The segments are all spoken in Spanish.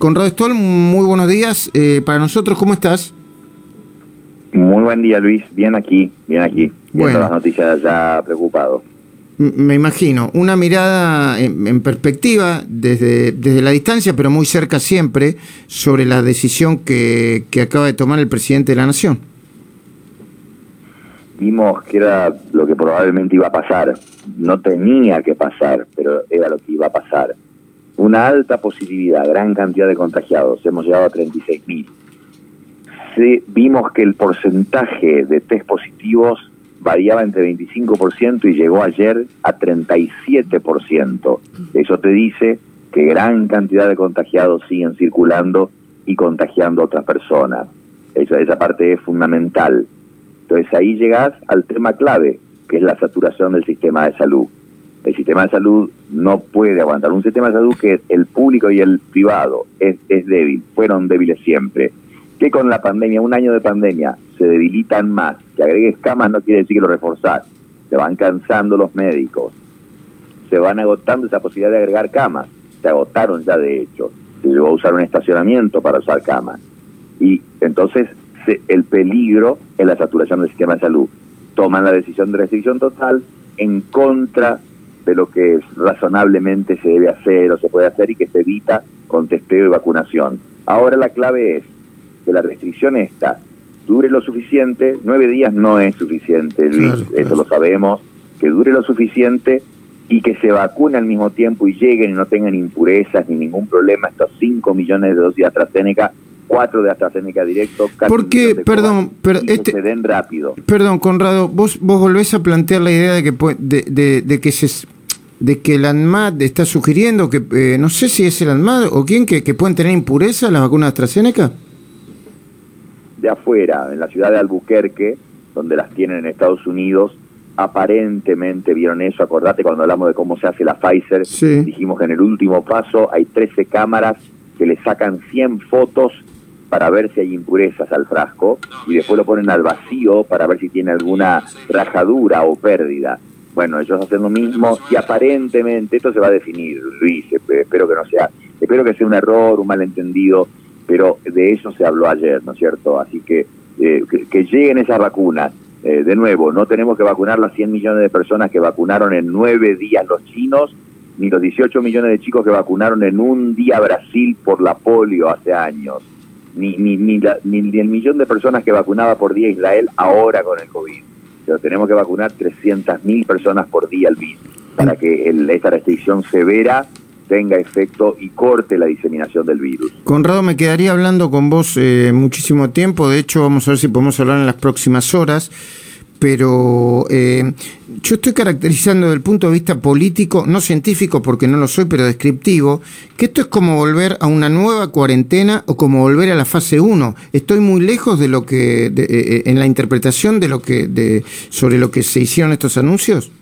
Conrado Stoll, muy buenos días. Eh, para nosotros, ¿cómo estás? Muy buen día, Luis. Bien aquí, bien aquí. Viendo las noticias ya preocupado. Me imagino, una mirada en, perspectiva desde, desde la distancia, pero muy cerca siempre, sobre la decisión que, que acaba de tomar el presidente de la Nación. Vimos que era lo que probablemente iba a pasar. No tenía que pasar, pero era lo que iba a pasar. Una alta positividad, gran cantidad de contagiados. Hemos llegado a 36.000. Sí, vimos que el porcentaje de test positivos variaba entre 25% y llegó ayer a 37%. Eso te dice que gran cantidad de contagiados siguen circulando y contagiando a otras personas. Esa, esa parte es fundamental. Entonces ahí llegas al tema clave, que es la saturación del sistema de salud. El sistema de salud no puede aguantar. Un sistema de salud que el público y el privado es, es débil, fueron débiles siempre. Que con la pandemia, un año de pandemia, se debilitan más. Que agregues camas no quiere decir que lo reforzás. Se van cansando los médicos. Se van agotando esa posibilidad de agregar camas. Se agotaron ya de hecho. Se llegó a usar un estacionamiento para usar camas. Y entonces el peligro es la saturación del sistema de salud. Toman la decisión de restricción total en contra de lo que razonablemente se debe hacer o se puede hacer y que se evita con testeo y vacunación. Ahora la clave es que la restricción esta dure lo suficiente, nueve días no es suficiente, Luis, eso lo sabemos, que dure lo suficiente y que se vacune al mismo tiempo y lleguen y no tengan impurezas ni ningún problema estos 5 millones de dosis de AstraZeneca, 4 de AstraZeneca directo, Porque, perdón, pero este, se den rápido. Perdón, Conrado, vos, vos volvés a plantear la idea de que, de, de, que se de que el ANMAT está sugiriendo que, eh, no sé si es el ANMAT o quién, que, que pueden tener impureza las vacunas AstraZeneca de afuera, en la ciudad de Albuquerque, donde las tienen en Estados Unidos, aparentemente vieron eso. Acordate cuando hablamos de cómo se hace la Pfizer, dijimos que en el último paso hay 13 cámaras que le sacan 100 fotos para ver si hay impurezas al frasco y después lo ponen al vacío para ver si tiene alguna rajadura o pérdida. Bueno, ellos hacen lo mismo y aparentemente esto se va a definir, Luis, espero que no sea, espero que sea un error, un malentendido, pero de eso se habló ayer, ¿no es cierto? Así que eh, que, lleguen esas vacunas. Eh, de nuevo, no tenemos que vacunar las 100 millones de personas que vacunaron en nueve días los chinos, ni los 18 millones de chicos que vacunaron en un día Brasil por la polio hace años, ni, ni, ni, el millón de personas que vacunaba por día Israel ahora con el COVID. Pero tenemos que vacunar 300.000 personas por día al virus para que esta restricción severa tenga efecto y corte la diseminación del virus. Conrado, me quedaría hablando con vos eh, muchísimo tiempo, de hecho vamos a ver si podemos hablar en las próximas horas, pero eh, yo estoy caracterizando desde el punto de vista político, no científico porque no lo soy, pero descriptivo, que esto es como volver a una nueva cuarentena o como volver a la fase 1. Estoy muy lejos de lo que, eh, en la interpretación de lo que, de, sobre lo que se hicieron estos anuncios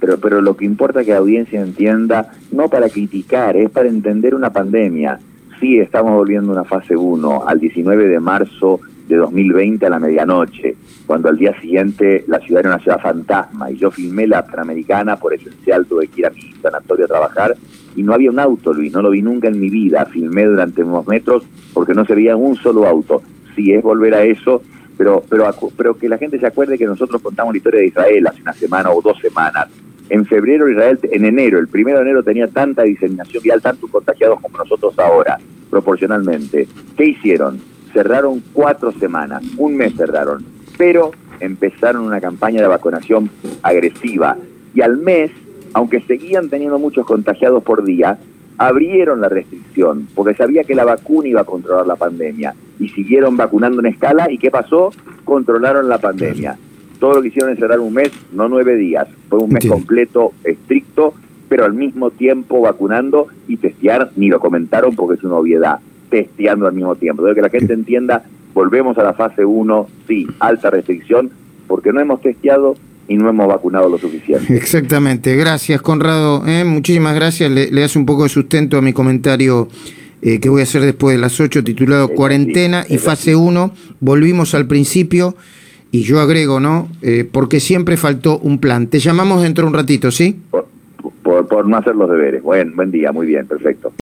pero, pero lo que importa es que la audiencia entienda, no para criticar, es para entender una pandemia. Sí, estamos volviendo a una fase 1, al 19 de marzo de 2020 a la medianoche, cuando al día siguiente la ciudad era una ciudad fantasma y yo filmé la Panamericana, por esencial tuve que ir a mi sanatorio a trabajar y no había un auto, Luis, no lo vi nunca en mi vida, filmé durante unos metros porque no se veía un solo auto. Sí, es volver a eso, pero, pero, pero que la gente se acuerde que nosotros contamos la historia de Israel hace una semana o dos semanas en febrero Israel, en enero, el primero de enero tenía tanta diseminación vial, tantos contagiados como nosotros ahora, proporcionalmente. ¿Qué hicieron? Cerraron cuatro semanas, un mes cerraron, pero empezaron una campaña de vacunación agresiva. Y al mes, aunque seguían teniendo muchos contagiados por día, abrieron la restricción, porque sabía que la vacuna iba a controlar la pandemia. Y siguieron vacunando en escala, ¿y qué pasó? Controlaron la pandemia todo lo que hicieron es cerrar un mes, no nueve días. Fue un mes completo, estricto, pero al mismo tiempo vacunando y testear, ni lo comentaron porque es una obviedad, testeando al mismo tiempo. Debe que la gente entienda, volvemos a la fase 1, sí, alta restricción, porque no hemos testeado y no hemos vacunado lo suficiente. Exactamente, gracias Conrado, ¿eh? muchísimas gracias, le, le, un poco de sustento a mi comentario eh, que voy a hacer después de las 8, titulado Cuarentena y fase 1, volvimos al principio. Y yo agrego, ¿no? Eh, porque siempre faltó un plan. Te llamamos dentro de un ratito, ¿sí? Por, por, por no hacer los deberes. Buen, buen día, muy bien, perfecto.